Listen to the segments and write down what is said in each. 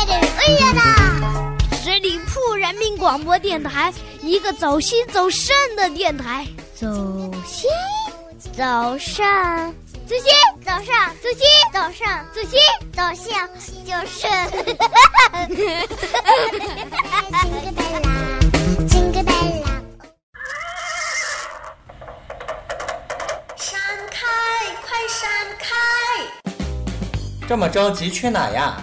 快点岁月啦！十里铺人民广播电台，一个走心走肾的电台。走心，走肾，走心，走上，走心，走上，走心，走向，就是。金个贝拉，金个贝拉。闪开，快闪开！这么着急去哪呀？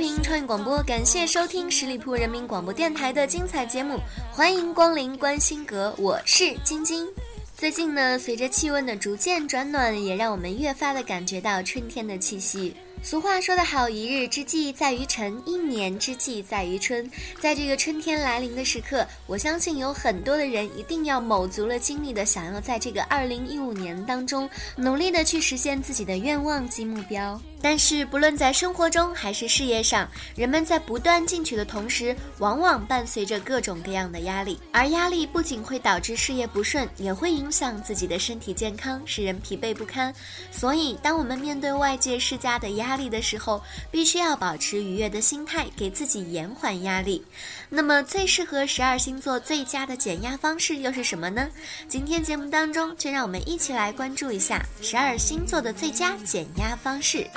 频创意广播，感谢收听十里铺人民广播电台的精彩节目，欢迎光临观星阁，我是晶晶。最近呢，随着气温的逐渐转暖，也让我们越发的感觉到春天的气息。俗话说得好，一日之计在于晨，一年之计在于春。在这个春天来临的时刻，我相信有很多的人一定要卯足了精力的，想要在这个二零一五年当中，努力的去实现自己的愿望及目标。但是，不论在生活中还是事业上，人们在不断进取的同时，往往伴随着各种各样的压力。而压力不仅会导致事业不顺，也会影响自己的身体健康，使人疲惫不堪。所以，当我们面对外界施加的压压力的时候，必须要保持愉悦的心态，给自己延缓压力。那么，最适合十二星座最佳的减压方式又是什么呢？今天节目当中，就让我们一起来关注一下十二星座的最佳减压方式。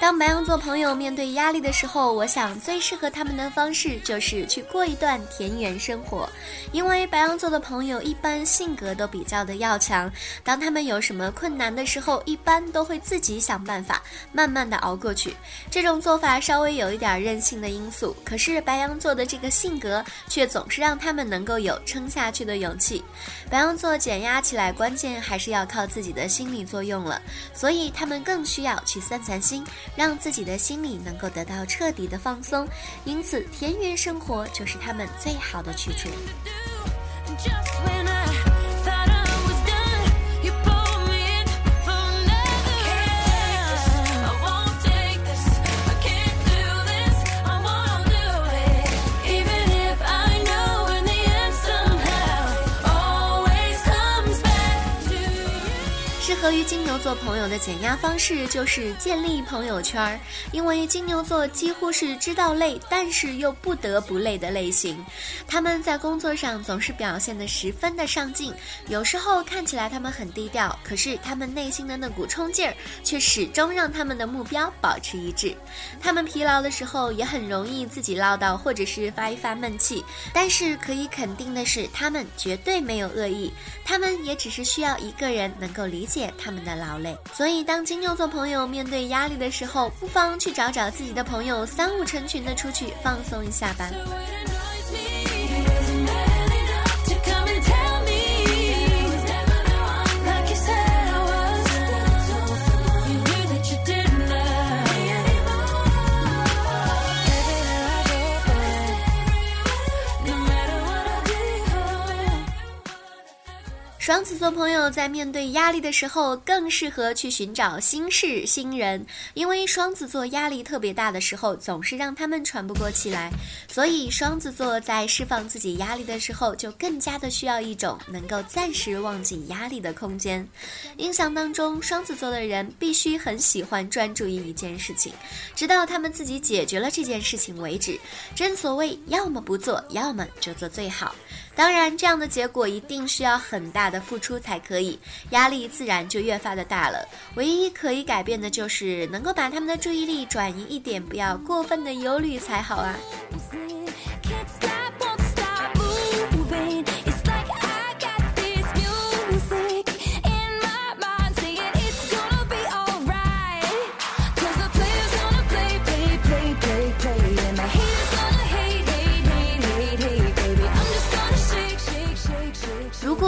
当白羊座朋友面对压力的时候，我想最适合他们的方式就是去过一段田园生活，因为白羊座的朋友一般性格都比较的要强，当他们有什么困难的时候，一般都会自己想办法，慢慢的熬过去。这种做法稍微有一点任性的因素，可是白羊座的这个性格却总是让他们能够有撑下去的勇气。白羊座减压起来，关键还是要靠自己的心理作用了，所以他们更需要去散散心，让自己的心理能够得到彻底的放松。因此，田园生活就是他们最好的去处。适合于金牛座朋友的减压方式就是建立朋友圈儿，因为金牛座几乎是知道累，但是又不得不累的类型。他们在工作上总是表现得十分的上进，有时候看起来他们很低调，可是他们内心的那股冲劲儿却始终让他们的目标保持一致。他们疲劳的时候也很容易自己唠叨或者是发一发闷气，但是可以肯定的是，他们绝对没有恶意，他们也只是需要一个人能够理解他们的劳累。所以，当金牛座朋友面对压力的时候，不妨去找找自己的朋友，三五成群的出去放松一下吧。双子座朋友在面对压力的时候，更适合去寻找新事新人，因为双子座压力特别大的时候，总是让他们喘不过气来，所以双子座在释放自己压力的时候，就更加的需要一种能够暂时忘记压力的空间。印象当中，双子座的人必须很喜欢专注于一件事情，直到他们自己解决了这件事情为止。正所谓，要么不做，要么就做最好。当然，这样的结果一定是要很大的付出才可以，压力自然就越发的大了。唯一可以改变的就是能够把他们的注意力转移一点，不要过分的忧虑才好啊。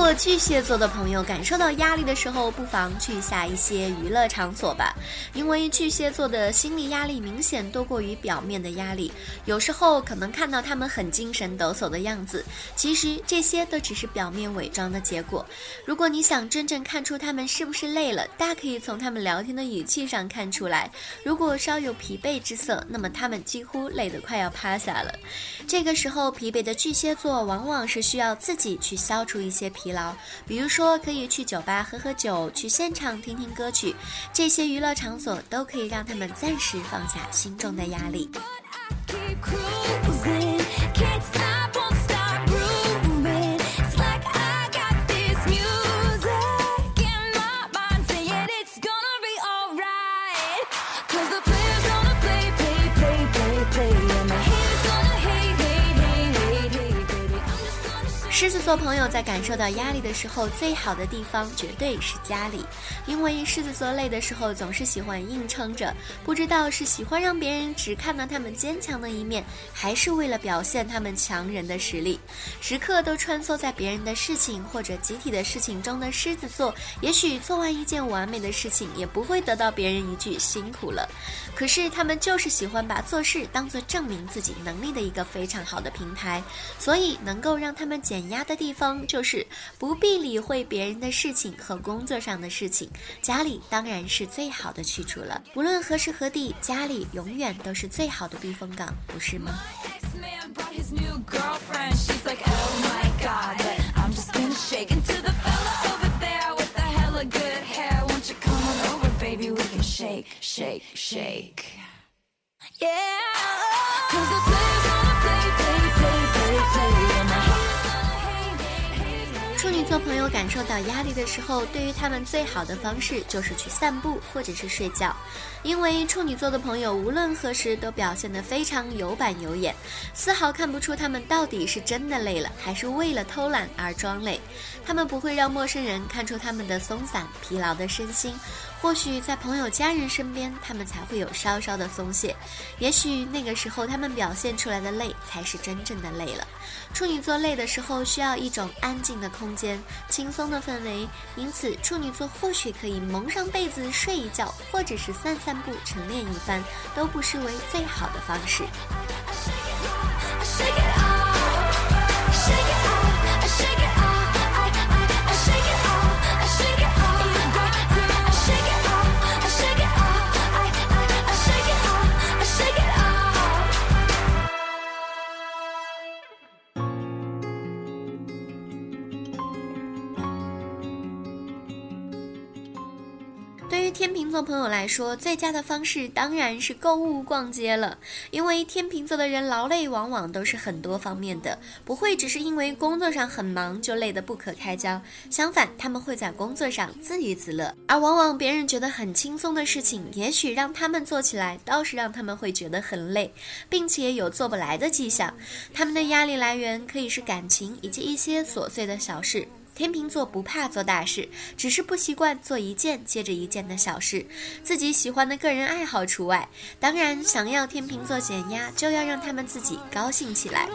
果巨蟹座的朋友感受到压力的时候，不妨去下一些娱乐场所吧，因为巨蟹座的心理压力明显多过于表面的压力。有时候可能看到他们很精神抖擞的样子，其实这些都只是表面伪装的结果。如果你想真正看出他们是不是累了，大可以从他们聊天的语气上看出来。如果稍有疲惫之色，那么他们几乎累得快要趴下了。这个时候，疲惫的巨蟹座往往是需要自己去消除一些疲比如说可以去酒吧喝喝酒，去现场听听歌曲，这些娱乐场所都可以让他们暂时放下心中的压力。狮子座朋友在感受到压力的时候，最好的地方绝对是家里，因为狮子座累的时候总是喜欢硬撑着，不知道是喜欢让别人只看到他们坚强的一面，还是为了表现他们强人的实力，时刻都穿梭在别人的事情或者集体的事情中的狮子座，也许做完一件完美的事情，也不会得到别人一句辛苦了，可是他们就是喜欢把做事当做证明自己能力的一个非常好的平台，所以能够让他们减压的地方就是不必理会别人的事情和工作上的事情家里当然是最好的去处了。无论何时何地家里永远都是最好的避风港不是吗？做朋友感受到压力的时候，对于他们最好的方式就是去散步或者是睡觉，因为处女座的朋友无论何时都表现得非常有板有眼，丝毫看不出他们到底是真的累了，还是为了偷懒而装累。他们不会让陌生人看出他们的松散、疲劳的身心。或许在朋友、家人身边，他们才会有稍稍的松懈。也许那个时候，他们表现出来的累才是真正的累了。处女座累的时候，需要一种安静的空间、轻松的氛围，因此处女座或许可以蒙上被子睡一觉，或者是散散步、晨练一番，都不失为最好的方式。对于天秤座朋友来说，最佳的方式当然是购物逛街了。因为天秤座的人劳累往往都是很多方面的，不会只是因为工作上很忙就累得不可开交。相反，他们会在工作上自娱自乐，而往往别人觉得很轻松的事情，也许让他们做起来，倒是让他们会觉得很累，并且有做不来的迹象。他们的压力来源可以是感情以及一些琐碎的小事。天秤座不怕做大事，只是不习惯做一件接着一件的小事，自己喜欢的个人爱好除外。当然，想要天秤座减压，就要让他们自己高兴起来。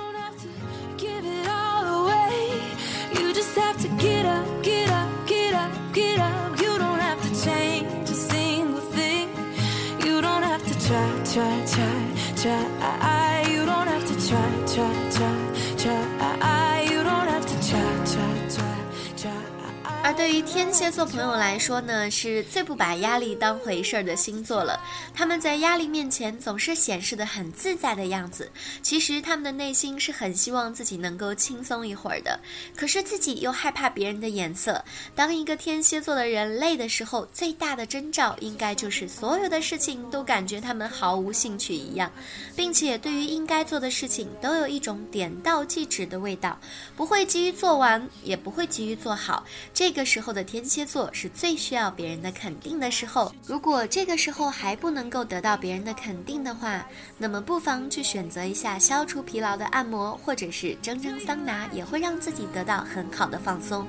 而对于天蝎座朋友来说呢，是最不把压力当回事儿的星座了。他们在压力面前总是显示的很自在的样子，其实他们的内心是很希望自己能够轻松一会儿的，可是自己又害怕别人的眼色。当一个天蝎座的人累的时候，最大的征兆应该就是所有的事情都感觉他们毫无兴趣一样，并且对于应该做的事情都有一种点到即止的味道，不会急于做完，也不会急于做好。这这个时候的天蝎座是最需要别人的肯定的时候。如果这个时候还不能够得到别人的肯定的话，那么不妨去选择一下消除疲劳的按摩，或者是蒸蒸桑拿，也会让自己得到很好的放松。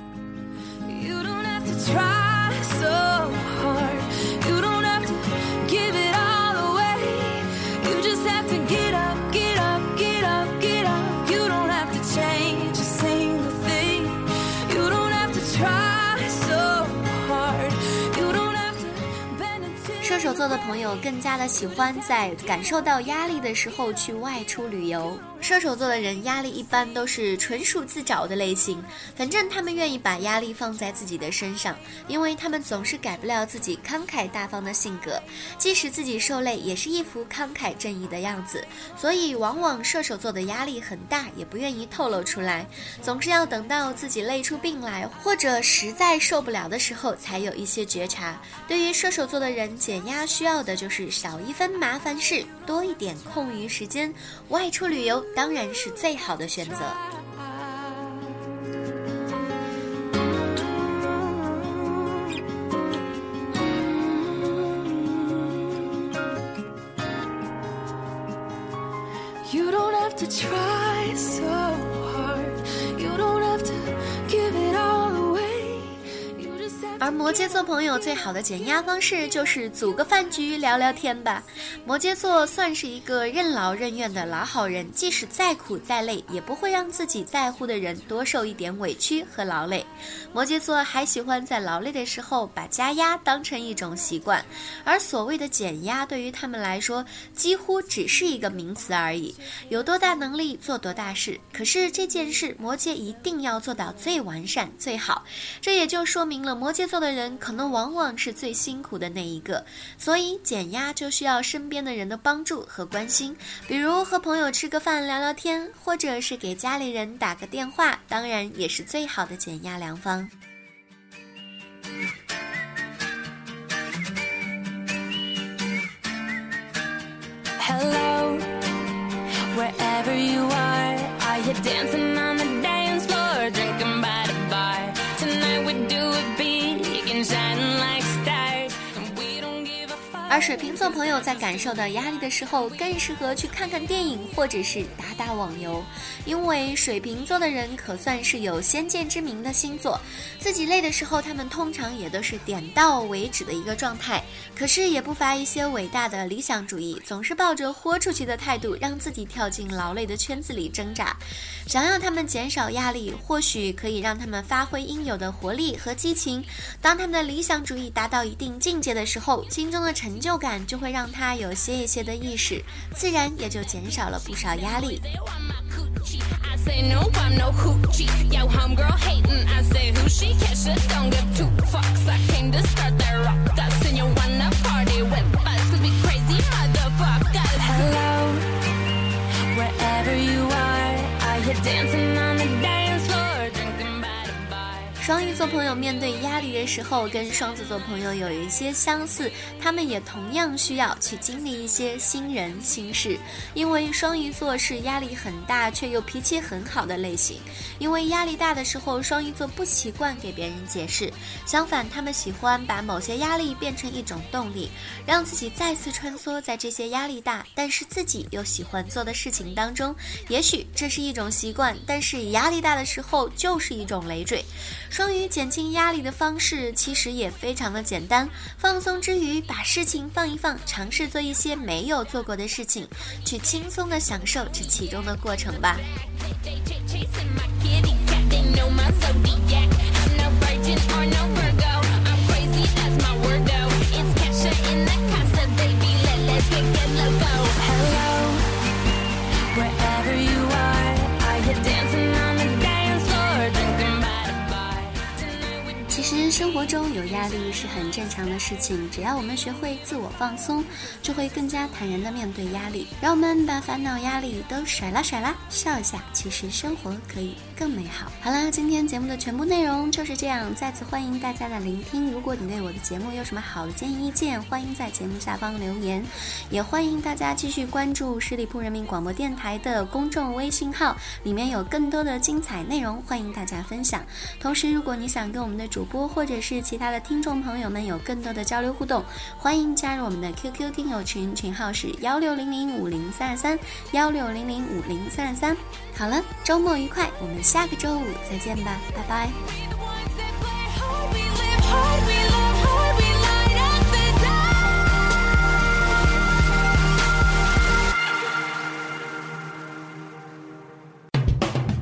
You don't have to try so hard. 射手座的朋友更加的喜欢在感受到压力的时候去外出旅游。射手座的人压力一般都是纯属自找的类型，反正他们愿意把压力放在自己的身上，因为他们总是改不了自己慷慨大方的性格，即使自己受累，也是一副慷慨正义的样子。所以，往往射手座的压力很大，也不愿意透露出来，总是要等到自己累出病来，或者实在受不了的时候，才有一些觉察。对于射手座的人，减压需要的就是少一分麻烦事，多一点空余时间。外出旅游当然是最好的选择。摩羯座朋友最好的减压方式就是组个饭局聊聊天吧。摩羯座算是一个任劳任怨的老好人，即使再苦再累，也不会让自己在乎的人多受一点委屈和劳累。摩羯座还喜欢在劳累的时候把加压当成一种习惯，而所谓的减压对于他们来说几乎只是一个名词而已。有多大能力做多大事，可是这件事摩羯一定要做到最完善最好。这也就说明了摩羯座的人可能往往是最辛苦的那一个，所以减压就需要身边的人的帮助和关心，比如和朋友吃个饭聊聊天，或者是给家里人打个电话，当然也是最好的减压良方。Hello, wherever you are. Are you dancing 水瓶座朋友在感受到压力的时候，更适合去看看电影或者是打打网游，因为水瓶座的人可算是有先见之明的星座，自己累的时候，他们通常也都是点到为止的一个状态。可是也不乏一些伟大的理想主义，总是抱着豁出去的态度，让自己跳进劳累的圈子里挣扎。想要他们减少压力，或许可以让他们发挥应有的活力和激情。当他们的理想主义达到一定境界的时候，心中的成就感就会让他有些一些的意识，自然也就减少了不少压力。Hello，wherever you are, are you dancing on 双鱼座朋友面对压力的时候，跟双子座朋友有一些相似，他们也同样需要去经历一些新人新事。因为双鱼座是压力很大却又脾气很好的类型，因为压力大的时候，双鱼座不习惯给别人解释，相反，他们喜欢把某些压力变成一种动力，让自己再次穿梭在这些压力大但是自己又喜欢做的事情当中。也许这是一种习惯，但是压力大的时候就是一种累赘。双鱼减轻压力的方式其实也非常的简单，放松之余把事情放一放，尝试做一些没有做过的事情，去轻松的享受这其中的过程吧。生活中有压力是很正常的事情只要我们学会自我放松就会更加坦然的面对压力。让我们把烦恼压力都甩啦甩啦笑一下其实生活可以。更美好。好啦，今天节目的全部内容就是这样。再次欢迎大家的聆听。如果你对我的节目有什么好的建议意见，欢迎在节目下方留言，也欢迎大家继续关注十里铺人民广播电台的公众微信号，里面有更多的精彩内容，欢迎大家分享。同时，如果你想跟我们的主播或者是其他的听众朋友们有更多的交流互动，欢迎加入我们的 QQ 听友群，群号是幺六零零五零三二三幺六零零五零三二三。好了，周末愉快，我们下个周五再见吧，拜拜。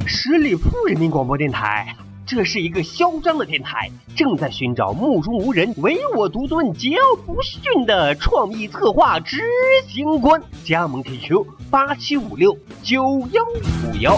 十里铺人民广播电台，这是一个嚣张的电台，正在寻找目中无人、唯我独尊、桀骜不驯的创意策划执行官。加盟 QQ 八七五六九幺五幺。